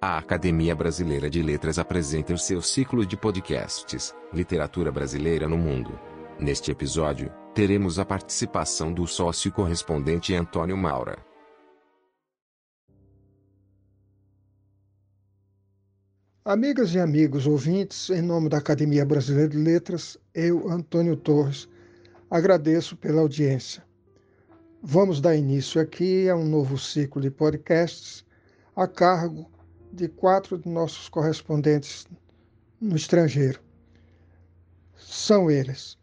A Academia Brasileira de Letras apresenta o seu ciclo de podcasts Literatura Brasileira no Mundo. Neste episódio, teremos a participação do sócio correspondente Antônio Maura. Amigas e amigos ouvintes, em nome da Academia Brasileira de Letras, eu, Antônio Torres, agradeço pela audiência. Vamos dar início aqui a um novo ciclo de podcasts a cargo de quatro de nossos correspondentes no estrangeiro. São eles: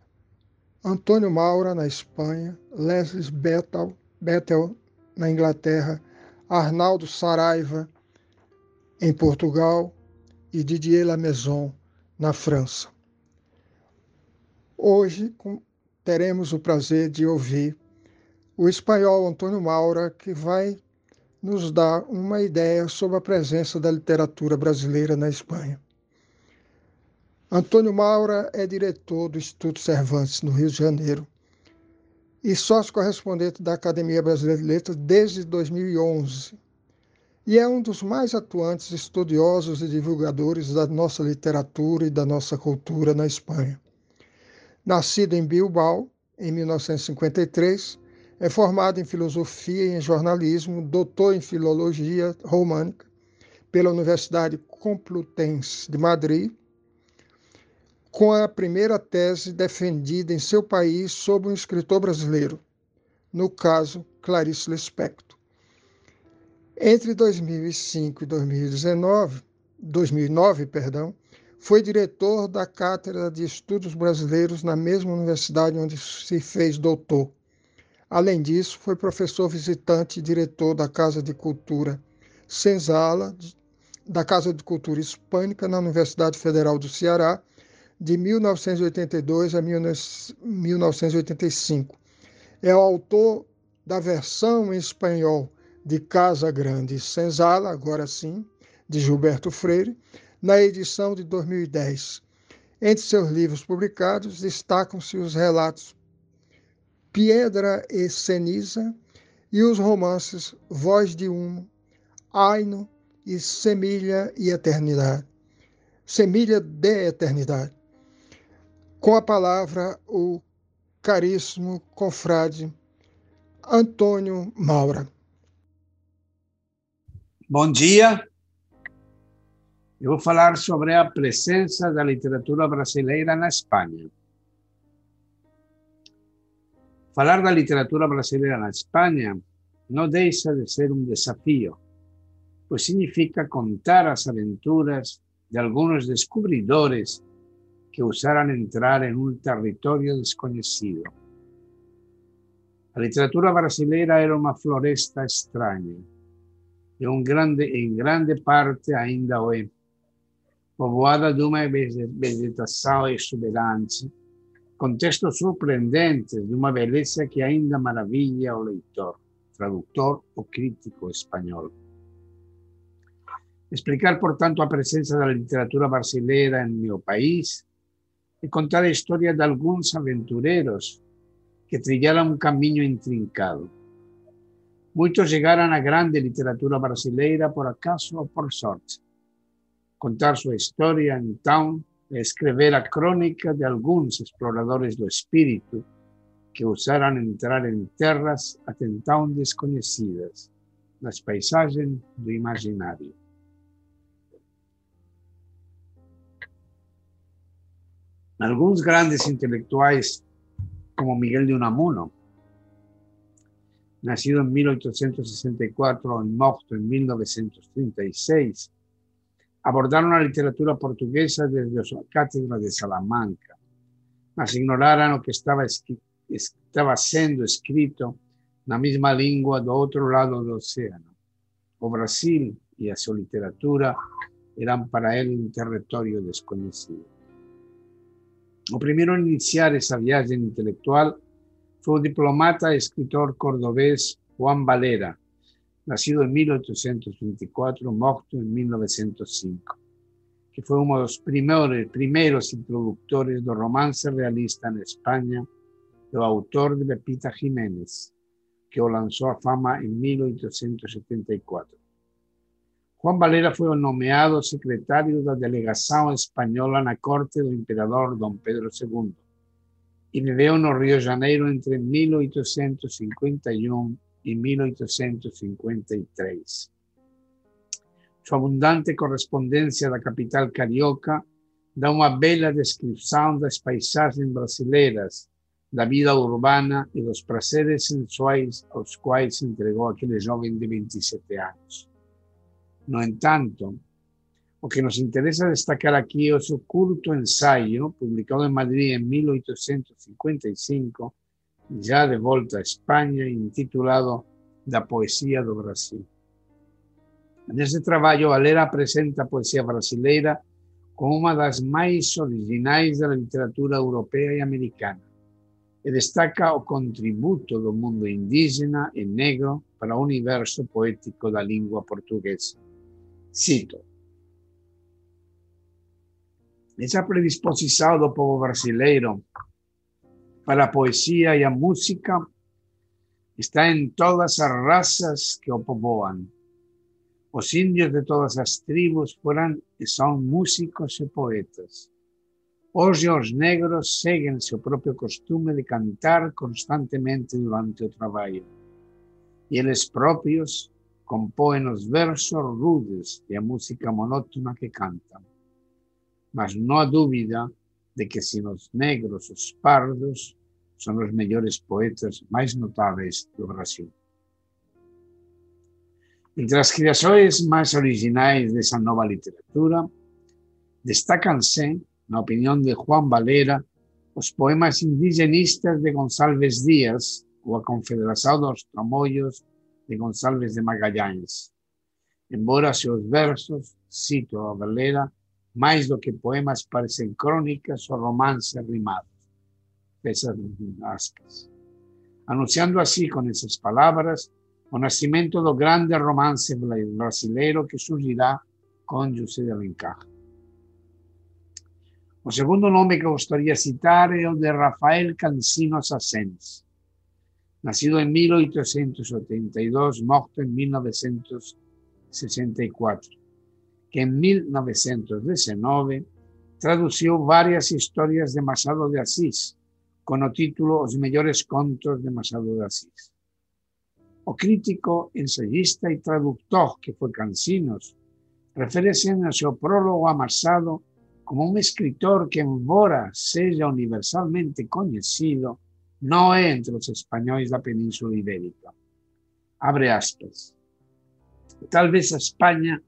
Antônio Maura, na Espanha, Leslie Bethel, Bethel na Inglaterra, Arnaldo Saraiva, em Portugal, e Didier Lamaison, na França. Hoje teremos o prazer de ouvir o espanhol Antônio Maura, que vai nos dar uma ideia sobre a presença da literatura brasileira na Espanha. Antônio Maura é diretor do Instituto Cervantes, no Rio de Janeiro, e sócio correspondente da Academia Brasileira de Letras desde 2011 e é um dos mais atuantes estudiosos e divulgadores da nossa literatura e da nossa cultura na Espanha. Nascido em Bilbao, em 1953, é formado em filosofia e em jornalismo, doutor em filologia românica pela Universidade Complutense de Madrid, com a primeira tese defendida em seu país sobre um escritor brasileiro, no caso Clarice Lispector. Entre 2005 e 2019, 2009, perdão, foi diretor da Cátedra de Estudos Brasileiros na mesma universidade onde se fez doutor. Além disso, foi professor visitante e diretor da Casa de Cultura Senzala, da Casa de Cultura Hispânica na Universidade Federal do Ceará, de 1982 a 1985. É o autor da versão em espanhol de Casa Grande Senzala, agora sim, de Gilberto Freire, na edição de 2010. Entre seus livros publicados destacam-se os relatos Piedra e Ceniza e os romances Voz de Humo, Aino e Semilha e Eternidade. Semilha de Eternidade. Com a palavra, o caríssimo confrade Antônio Maura. Bom dia. Eu vou falar sobre a presença da literatura brasileira na Espanha. Falar da literatura brasileira na Espanha não deixa de ser um desafio, pois significa contar as aventuras de alguns descobridores que ousaram entrar em um território desconhecido. A literatura brasileira era uma floresta estranha e um grande, em grande parte ainda é, povoada de uma vegetação exuberante, com textos surpreendentes de uma beleza que ainda maravilha o leitor, tradutor ou crítico espanhol. Explicar, portanto, a presença da literatura brasileira em meu país e contar a história de alguns aventureiros que trilharam um caminho intrincado Muchos llegaron a grande literatura brasileira por acaso ou por sorte. Contar sua história, então, é escrever a crônica de alguns exploradores do espírito que ousaram entrar em terras até então desconhecidas, nas paisagens do imaginário. Alguns grandes intelectuais, como Miguel de Unamuno, nacido en 1864 y muerto en 1936, abordaron la literatura portuguesa desde su cátedra de Salamanca, mas ignoraron lo que estaba, estaba siendo escrito la misma lengua do otro lado del océano. O Brasil y a su literatura eran para él un territorio desconocido. O primero en iniciar esa viaje intelectual fue un diplomata y escritor cordobés Juan Valera, nacido en 1824, muerto en 1905, que fue uno de los primeros, primeros introductores del romance realista en España, el autor de Pepita Jiménez, que lo lanzó a fama en 1874. Juan Valera fue nombrado secretario de la delegación española en la corte del emperador Don Pedro II y vivió en Río de Janeiro entre 1851 y 1853. Su abundante correspondencia a la capital carioca da una bella descripción de las paisajes brasileiras, la vida urbana y los prazeres sensuales a los cuales se entregó aquel joven de 27 años. No entanto, lo que nos interesa destacar aquí es su culto ensayo, publicado en Madrid en 1855, ya de vuelta a España, intitulado La poesía do Brasil. En ese trabajo, Valera presenta a poesía brasileira como las más originales de la literatura europea y americana y destaca o contributo del mundo indígena y negro para o universo poético la lengua portuguesa. Cito. Esa predisposición del pueblo brasileiro para poesía y la música está en todas las razas que o povoan. Los indios de todas las tribus fueran y son músicos y poetas. Hoy los negros siguen su propio costumbre de cantar constantemente durante el trabajo. Y ellos propios compõem os versos rudes e a música monótona que cantam. Mas não há dúvida de que se os negros, os pardos, são os melhores poetas mais notáveis do Brasil. Entre as criações mais originais dessa nova literatura, destacam-se, na opinião de Juan Valera, os poemas indigenistas de Gonçalves Díaz, ou a Confederação dos Tramoios de González de Magallanes. Embora seus versos, cito a Valera, mais do que poemas parecem crônicas ou romances rimados. Anunciando assim, com essas palavras, o nascimento do grande romance brasileiro que surgirá com José de Alencar. O segundo nome que gostaria de citar é o de Rafael Cancino Sassens nacido en 1882, muerto en 1964, que en 1919 tradució varias historias de Machado de Asís, con el título Los mejores contos de Machado de Asís. O crítico, ensayista y traductor que fue Cancinos, refiere en su prólogo a Machado como un escritor que, embora sea universalmente conocido, no é entre os espanhóis da Península Ibérica. Abre aspas. Talvez a Espanha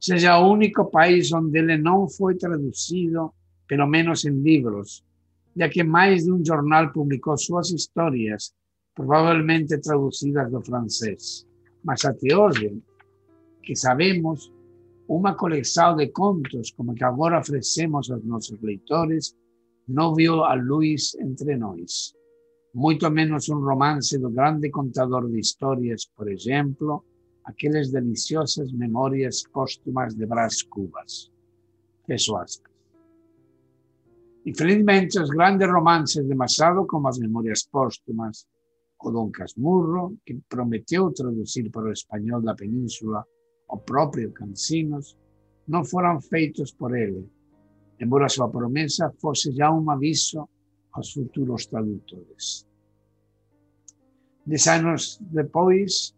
seja o único país onde ele não foi traduzido, pelo menos em livros, já que mais de um jornal publicou suas histórias, provavelmente traduzidas do francês. Mas até hoje, que sabemos, uma coleção de contos como que agora oferecemos aos nossos leitores não viu a luz entre nós muito menos um romance do grande contador de histórias, por exemplo, aquelas deliciosas memórias póstumas de Brás Cubas. Fecho aspas. Infelizmente, os grandes romances de Machado, como as Memórias Póstumas, o Dom Casmurro, que prometeu traduzir para o espanhol da Península o próprio Cancinos, não foram feitos por ele, embora sua promessa fosse já um aviso aos futuros tradutores. Dez anos depois,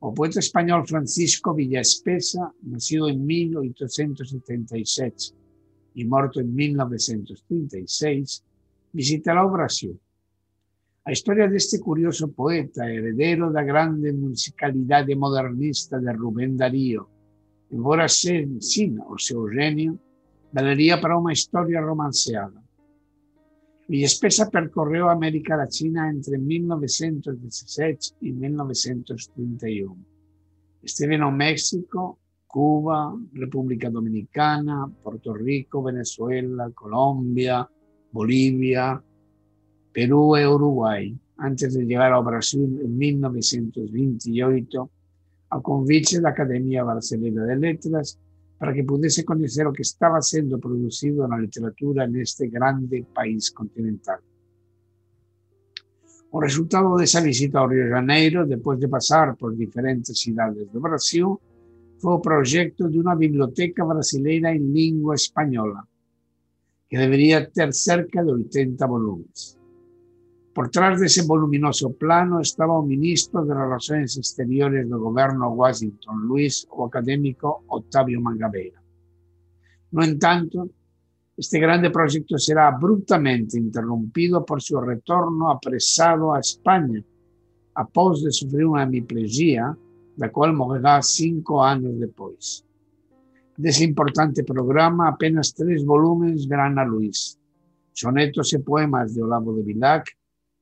o poeta espanhol Francisco Villaespesa, nascido em 1877 e morto em 1936, visitará o Brasil. A história deste curioso poeta, heredero da grande musicalidade modernista de Rubén Darío, embora sem, o seu gênio, valeria para uma história romanceada. Villespesa percorrió América Latina entre 1916 y 1931. Estuvo en México, Cuba, República Dominicana, Puerto Rico, Venezuela, Colombia, Bolivia, Perú e Uruguay, antes de llegar a Brasil en 1928 a convite de la Academia Brasileña de Letras para que pudiese conocer lo que estaba siendo producido en la literatura en este grande país continental. O resultado de esa visita a Río de Janeiro, después de pasar por diferentes ciudades de Brasil, foi o projeto de uma biblioteca brasileira em língua espanhola, que deveria ter cerca de 80 volumes. Por trás desse voluminoso plano estaba o ministro de Relações Exteriores do governo Washington, Luiz, o académico Octavio Mangabeira. No entanto, este grande proyecto será abruptamente interrumpido por su retorno apresado a España, após de sufrir una hemiplegia, la cual morrerá cinco años después. De ese importante programa, apenas tres volúmenes verán a Luis. Sonetos y poemas de Olavo de Vilac,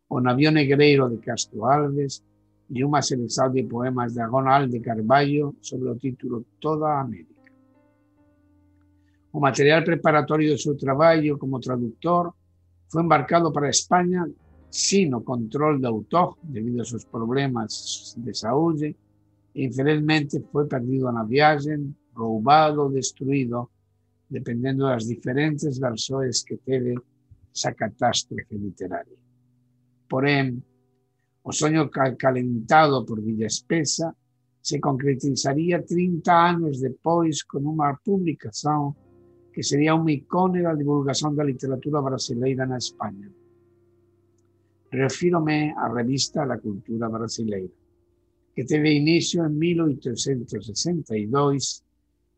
O Navío Negreiro de Castro Alves y una selección de poemas de Agonal de Carballo sobre el título Toda América. O material preparatorio de su trabajo como traductor fue embarcado para España sin control de autor debido a sus problemas de salud e infelizmente fue perdido en la viaje, robado destruido, dependiendo de las diferentes versiones que tiene esa catástrofe literaria. Porém, o sueño calentado por Villa Espesa se concretizaría 30 años después con una publicación que sería un icono la divulgación de la literatura brasileira en España. Refírome a revista La Cultura Brasileira, que teve inicio en 1862.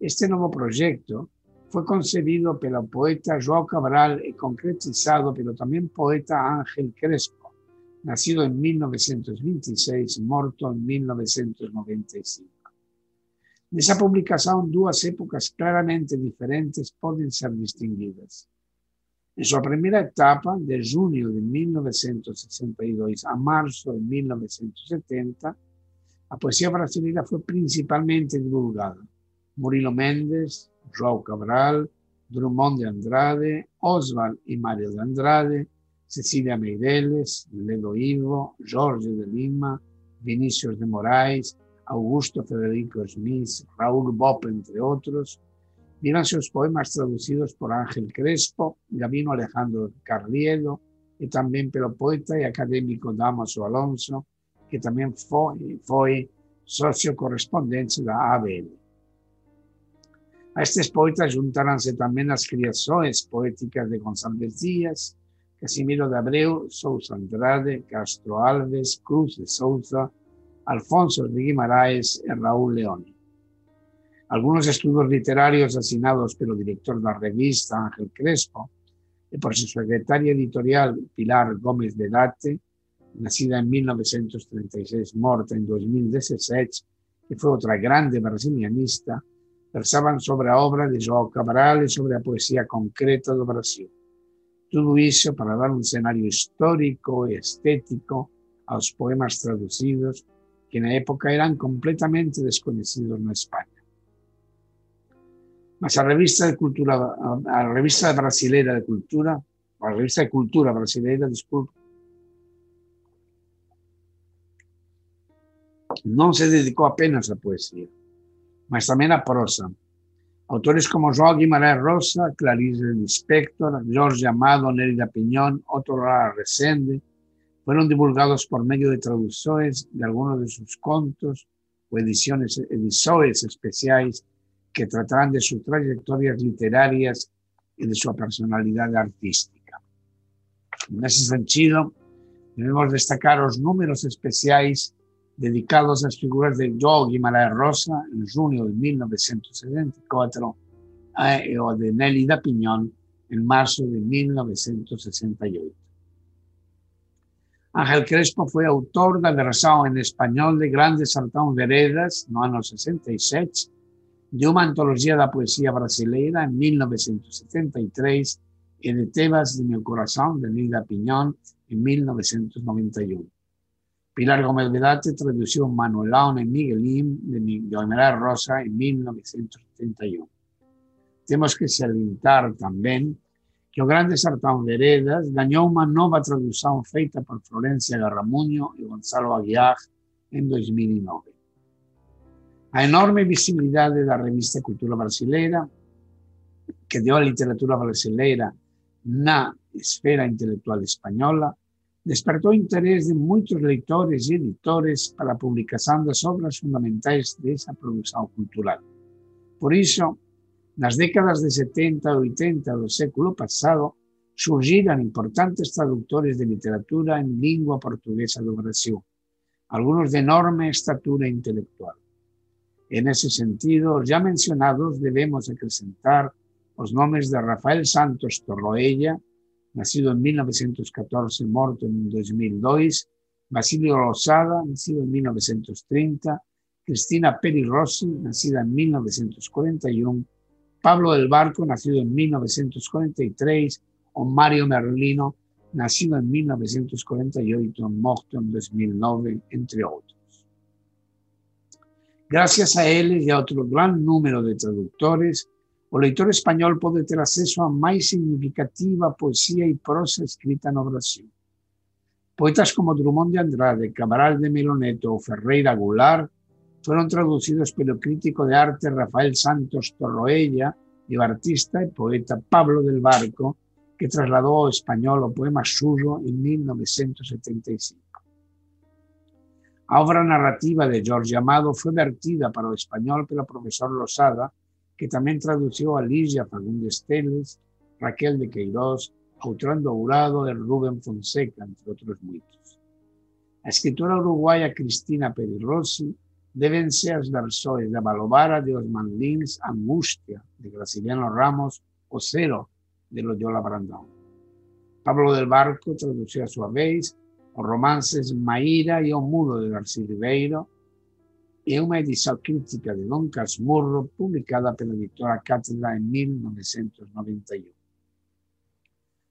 Este nuevo proyecto fue concebido pelo poeta João Cabral y concretizado pelo también poeta Ángel Crespo, nacido en 1926, muerto en 1995. Nessa publicação, duas épocas claramente diferentes podem ser distinguidas. Em sua primeira etapa, de junho de 1962 a março de 1970, a poesia brasileira foi principalmente divulgada. Murilo Mendes, João Cabral, Drummond de Andrade, Oswald y Mario de Andrade, Cecilia Meireles, Ledo Ivo, Jorge de Lima, Vinícius de Moraes, Augusto Federico Smith, Raúl Bopp, entre otros, vieron sus poemas traducidos por Ángel Crespo, Gabino Alejandro Carriedo y también pelo poeta y académico Damaso Alonso, que también fue, fue socio correspondiente de ABL. A estos poetas juntaranse también las creaciones poéticas de González Díaz, Casimiro de Abreu, Sousa Andrade, Castro Alves, Cruz de Souza, Alfonso de Guimaraes y Raúl León. Algunos estudios literarios asignados por el director de la revista Ángel Crespo y por su secretaria editorial Pilar Gómez de nacida en 1936, muerta en 2016, que fue otra grande brasilianista, versaban sobre la obra de João Cabral y sobre la poesía concreta de Brasil. Todo eso para dar un escenario histórico y estético a los poemas traducidos que en la época eran completamente desconocidos en España. Mas a revista de cultura, a revista brasileira de cultura, a revista de cultura brasileira, disculpe, no se dedicó apenas a poesía, mas también a prosa. Autores como João Guimarães Rosa, Clarice Lispector, Jorge Amado, Nérida Piñón, Otto Lara Resende, fueron divulgados por medio de traducciones de algunos de sus contos o ediciones, ediciones especiales que tratarán de sus trayectorias literarias y de su personalidad artística. En ese sentido, debemos destacar los números especiales dedicados a las figuras de Joe Guimarães Rosa en junio de 1974 eh, o de Nelly da Piñón en marzo de 1968. Ángel Crespo fue autor de la versión en español de Grandes Sartón Veredas, no año 66, de una antología de poesía brasileira en 1973 y de Tebas de mi corazón de Nida Piñón en 1991. Pilar Gómez Vedate tradució Manuelón en Miguelín de Miguel Rosa en 1971. Tenemos que salientar también que o Grande Sertão Veredas ganhou uma nova tradução feita por Florencia Garramunho e Gonzalo Aguiar em 2009. A enorme visibilidade da revista Cultura Brasileira, que deu a literatura brasileira na esfera intelectual espanhola, despertou interés de muitos leitores e editores para a publicação das obras fundamentais dessa produção cultural. Por iso, nas décadas de 70 e 80 do século pasado, surgiran importantes traductores de literatura en lingua portuguesa do Brasil, algunos de enorme estatura intelectual. En ese sentido, ya mencionados debemos acrescentar os nomes de Rafael Santos Torroella, nacido en 1914, morto en 2002, Basilio Rosada, nacido en 1930, Cristina Peri Rossi, nacida en 1941, Pablo del Barco, nacido en 1943, o Mario Merlino, nacido en 1948, muerto en 2009, entre otros. Gracias a él y a otro gran número de traductores, o leitor español puede tener acceso a más significativa poesía y prosa escrita en Brasil. Poetas como Drummond de Andrade, Cabral de Meloneto o Ferreira Goulart fueron traducidos el crítico de arte Rafael Santos Torroella y el artista y poeta Pablo del Barco, que trasladó al español o poema suyo en 1975. La obra narrativa de George Amado fue vertida para el español el profesor Losada, que también tradució a Ligia Fagundes Teles, Raquel de Queiroz, Autrán Dourado de Rubén Fonseca, entre otros muchos. La escritora uruguaya Cristina Perirossi deben ser las versiones de Balovara de Osman Lins, Angustia de Graciliano Ramos o Cero de Loyola Brandão. Pablo del Barco tradució a su vez los romances Maíra y O de García Ribeiro y una edición crítica de Don Casmurro publicada por la editora Cátedra en 1991.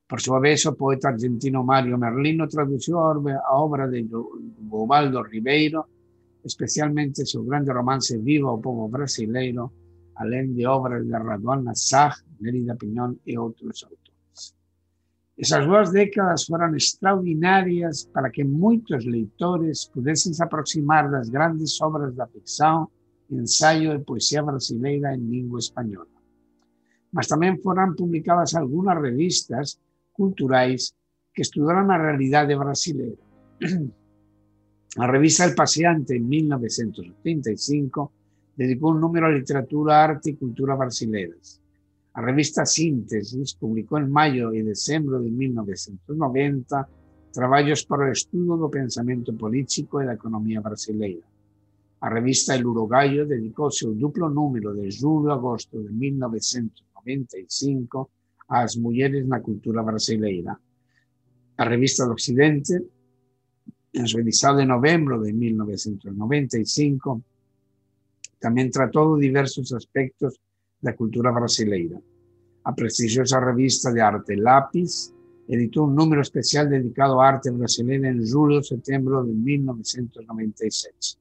Por su vez, el poeta argentino Mario Merlino tradució a obra de Bobaldo Ribeiro especialmente su grande romance Viva o Povo Brasileiro, além de obras de Raduan Nassar, Nerida Piñón y otros autores. Esas dos décadas fueron extraordinarias para que muchos leitores pudiesen aproximar las grandes obras de ficción y ensayo de poesía brasileira en lengua española. Mas también fueron publicadas algunas revistas culturales que estudiaron la realidad brasileira. La revista El Paseante en 1985 dedicó un número a literatura, arte y cultura brasileñas. La revista Síntesis publicó en mayo y diciembre de 1990 trabajos para el estudio del pensamiento político y la economía brasileña. La revista El Uruguayo dedicó su duplo número de julio a agosto de 1995 a las mujeres en la cultura brasileña. La revista El Occidente realizado en noviembre de 1995, también trató diversos aspectos de la cultura brasileira. La prestigiosa revista de arte Lápiz editó un número especial dedicado a arte brasileño en julio-septiembre de 1996.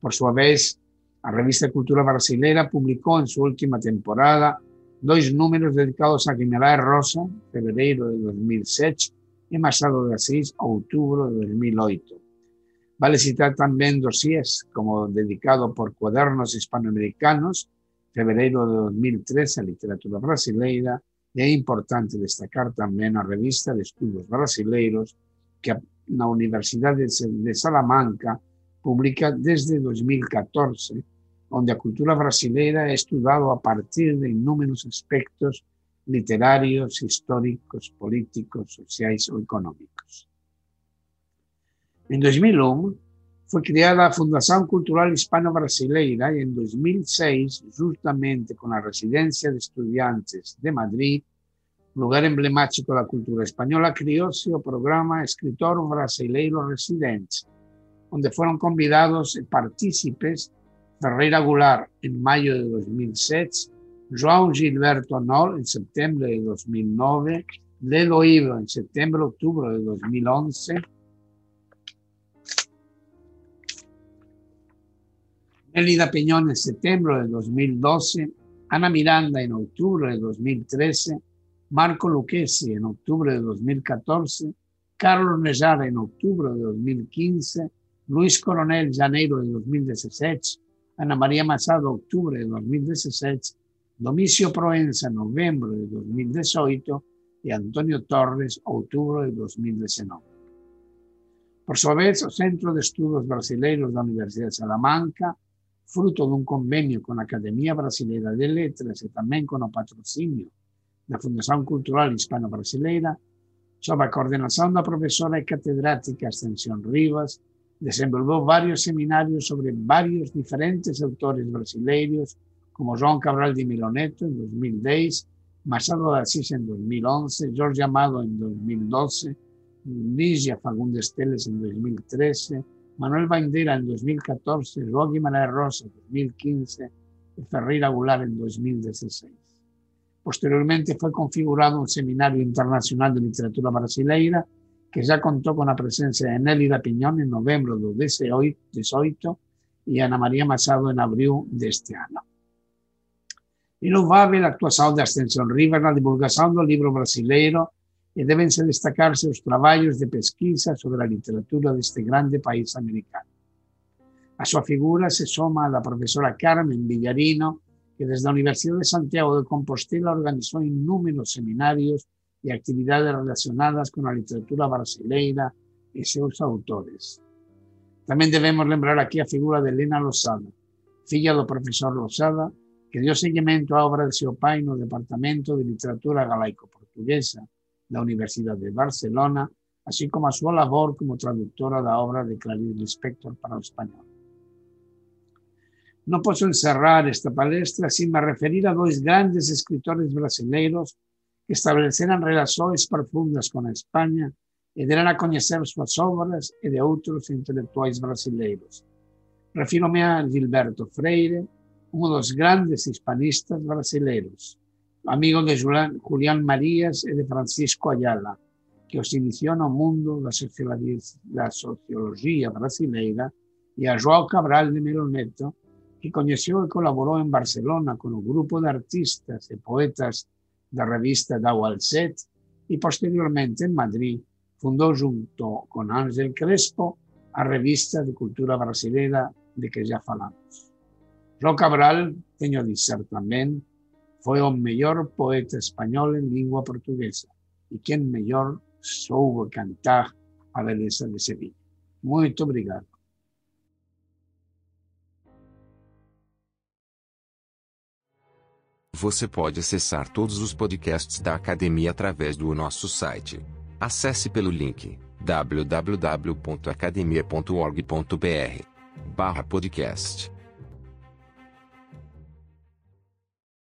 Por su vez, la revista Cultura Brasileira publicó en su última temporada dos números dedicados a Guimarães Rosa, febrero de 2007, y Machado de Asís, octubre de 2008. Vale citar también dossiers como dedicado por Cuadernos Hispanoamericanos, febrero de 2013 a literatura brasileira, y es importante destacar también la revista de estudios brasileiros que la Universidad de Salamanca publica desde 2014, donde la cultura brasileira es estudiado a partir de inúmeros aspectos literarios, históricos, políticos, sociales o económicos. En 2001 fue creada la Fundación Cultural Hispano-Brasileira y en 2006, justamente con la Residencia de Estudiantes de Madrid, lugar emblemático de la cultura española, creó su programa Escritor Brasileiro Residente, donde fueron convidados partícipes Ferreira Goulart en mayo de 2007 João Gilberto Nol en septiembre de 2009, Lelo Ibro en septiembre-octubre de 2011, Melida Peñón en septiembre de 2012, Ana Miranda en octubre de 2013, Marco Lucchesi en octubre de 2014, Carlos Nejara en octubre de 2015, Luis Coronel Janeiro de 2017, Ana María Machado octubre de 2017 Domicio Proenza, noviembre de 2018, y Antonio Torres, octubre de 2019. Por su vez, el Centro de Estudios Brasileiros de la Universidad de Salamanca fruto de un convenio con la Academia Brasileira de Letras y también con el patrocinio de la Fundación Cultural Hispano-Brasileira, sob a coordenación da profesora e catedrática Ascensión Rivas, desenvolveu varios seminarios sobre varios diferentes autores brasileiros, como João Cabral de Miloneto en 2010, Machado de Assis en 2011, Jorge Amado en 2012, Lígia Fagundes Teles en 2013, Manuel Bandera en 2014, Joaquim Guimarães Rosa en 2015 y Ferreira Goulart en 2016. Posteriormente fue configurado un seminario internacional de literatura brasileira que ya contó con la presencia de Nélida Piñón en noviembre de 2018 y Ana María Machado en abril de este año. Louvável a actuación de Ascensión Rivas la divulgación del libro brasileiro y deben destacarse los trabajos de pesquisa sobre la literatura de este grande país americano. A su figura se soma a la profesora Carmen Villarino, que desde la Universidad de Santiago de Compostela organizó innúmeros seminarios y actividades relacionadas con la literatura brasileira y sus autores. También debemos lembrar aquí a figura de Elena Lozada, filla del profesor Lozada, que dio seguimiento a obra de seu pai no Departamento de Literatura Galaico-Portuguesa la Universidad de Barcelona, así como a su labor como traductora la obra de Clarice Lispector para el español. No puedo encerrar esta palestra sin me referir a dos grandes escritores brasileiros que estabeleceran relaciones profundas con España y deran a conocer sus obras y de otros intelectuales brasileiros. Refírome a Gilberto Freire, uno de los grandes hispanistas brasileiros, amigo de Julián Marías y de Francisco Ayala, que os inició no mundo la sociología brasileira, y a João Cabral de Meloneto, que conoció y colaboró en Barcelona con un grupo de artistas y poetas de la revista Set y posteriormente en Madrid fundó junto con Ángel Crespo a revista de cultura brasileira de que ya falamos. João Cabral, tengo dizer también, fue un mejor poeta español en lengua portuguesa y quien mejor soube cantar a beleza de Sevilla. Muito obrigado. Você pode acessar todos os podcasts da academia através do nosso site. Acesse pelo link www.academia.org.br/podcast.